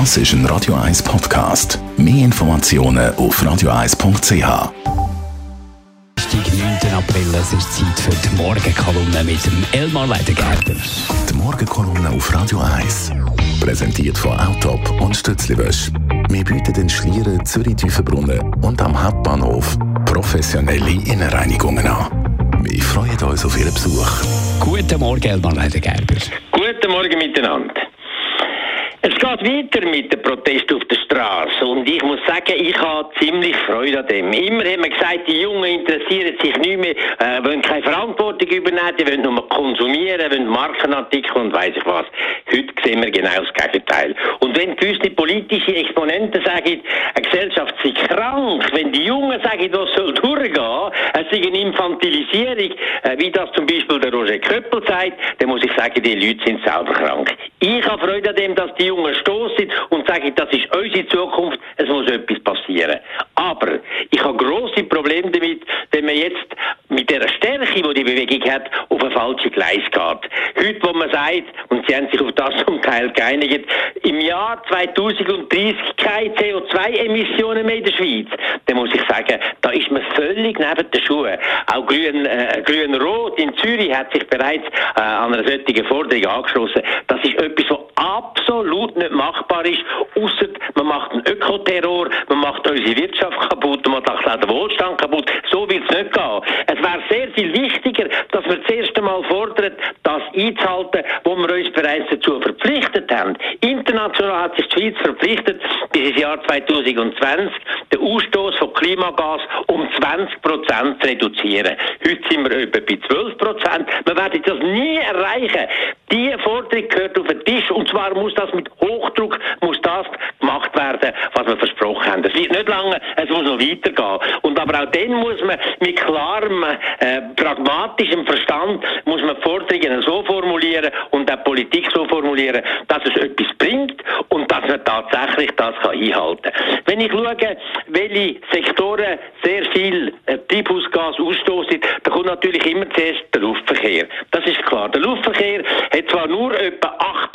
Das ist ein Radio 1 Podcast. Mehr Informationen auf radio1.ch. Dienstag, 9. April, es ist Zeit für die Morgenkolumne mit dem Elmar Leidengerber. Die Morgenkolumne auf Radio 1. Präsentiert von Autop und Stützliwösch. Wir bieten den Schlieren Zürich-Tüfenbrunnen und am Hauptbahnhof professionelle Innenreinigungen an. Wir freuen uns auf Ihren Besuch. Guten Morgen, Elmar Leidengerber. Guten Morgen miteinander. Es geht weiter mit dem Protest auf der Straße und ich muss sagen, ich habe ziemlich Freude an dem. Immer haben wir gesagt, die Jungen interessieren sich nicht mehr, äh, wollen keine Verantwortung übernehmen, die wollen nur konsumieren, wollen Markenartikel und weiß ich was. Heute sehen wir genau das Gegenteil. Wenn gewisse politische Exponenten sagen, eine Gesellschaft sei krank, wenn die Jungen sagen, das soll durchgehen, es sei eine Infantilisierung, äh, wie das zum Beispiel der Roger Köppel sagt, dann muss ich sagen, die Leute sind selber krank. Ich habe Freude an dem, dass die Jungen stoßen und sagen, das ist unsere Zukunft, es muss etwas passieren. Aber ich habe große Probleme damit, wenn man jetzt mit der Stärke, die die Bewegung hat, auf ein Gleis geht. Heute, wo man sagt, und Sie haben sich auf das zum Teil geeinigt, im Jahr 2030 keine CO2-Emissionen mehr in der Schweiz, dann muss ich sagen, da ist man völlig neben den Schuhen. Auch Grün, äh, Grün-Rot in Zürich hat sich bereits äh, an einer solchen Forderung angeschlossen. Das ist etwas, was absolut nicht machbar ist, außer man macht einen Ökoterror, man macht unsere Wirtschaft kaputt, man macht auch den Wohlstand kaputt. So wird es nicht gehen. Es wäre sehr viel wichtiger, dass wir zuerst einmal fordern, das einzuhalten, wo wir uns bereits dazu verpflichtet haben. International hat sich die Schweiz verpflichtet, bis ins Jahr 2020 den Ausstoß von Klimagas um 20 Prozent zu reduzieren. Heute sind wir etwa bei 12 Prozent. Wir werden das nie erreichen. Die Forderung gehört auf den Tisch und zwar muss das mit Hochdruck muss das gemacht werden, was wir versprochen haben. Es wird nicht lange, es muss noch weitergehen. Und aber auch dann muss man mit klarem, äh, pragmatischem Verstand muss man Forderungen so formulieren und auch Politik so formulieren, dass es etwas bringt und dass man tatsächlich das kann einhalten kann. Wenn ich schaue, welche Sektoren sehr viel äh, Treibhausgas ausstoßen, dann kommt natürlich immer zuerst der Luftverkehr. Das ist klar. Der Luftverkehr hat zwar nur etwa 8%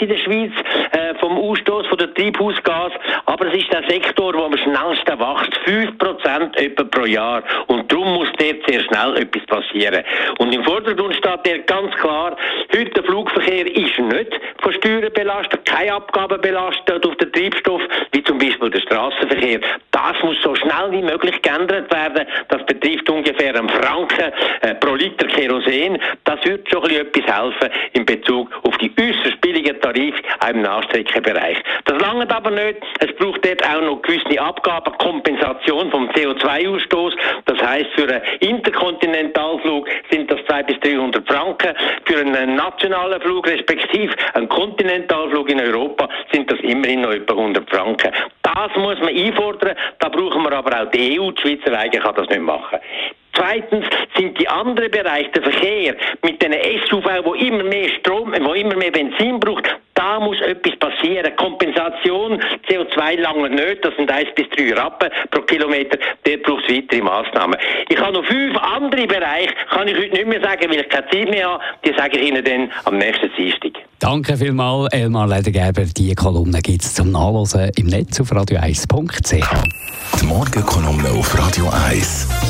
in der Schweiz äh, vom Ausstoß von der Treibhausgas, aber es ist der Sektor, wo am schnellsten wächst, 5% etwa pro Jahr. Und darum muss dort sehr schnell etwas passieren. Und im Vordergrund steht der ganz klar, heute der Flugverkehr ist nicht von Steuern belastet, keine Abgaben belastet auf den Treibstoff, wie zum Beispiel der Straßenverkehr. Muss so schnell wie möglich geändert werden. Das betrifft ungefähr einen Franken äh, pro Liter Kerosin. Das wird schon ein etwas helfen in Bezug auf die äußerst billigen Tarife im Nahstreckenbereich. Das langt aber nicht. Es braucht dort auch noch gewisse Abgaben, Kompensation vom CO2-Ausstoß. Das heißt, für einen Interkontinentalflug sind das 200 bis 300 Franken. Für einen nationalen Flug, respektive einen Kontinentalflug in Europa, sind das immerhin noch etwa 100 Franken. Das muss man einfordern. Da brauchen wir aber auch die EU. Die Schweizer alleine kann das nicht machen. Zweitens sind die anderen Bereiche, der Verkehr, mit den SUV, wo immer mehr Strom, wo immer mehr Benzin braucht, da muss etwas passieren. Kompensation, CO2 lange nicht, das sind 1 bis 3 Rappen pro Kilometer, dort braucht es weitere Massnahmen. Ich habe noch fünf andere Bereiche, kann ich heute nicht mehr sagen, weil ich keine Zeit mehr habe, die sage ich Ihnen dann am nächsten Dienstag. Danke vielmals, Elmar Ledergeber. Die Kolumne gibt es zum Nachlesen im Netz auf radio1.ch. Die Morgenkolumne auf Radio 1.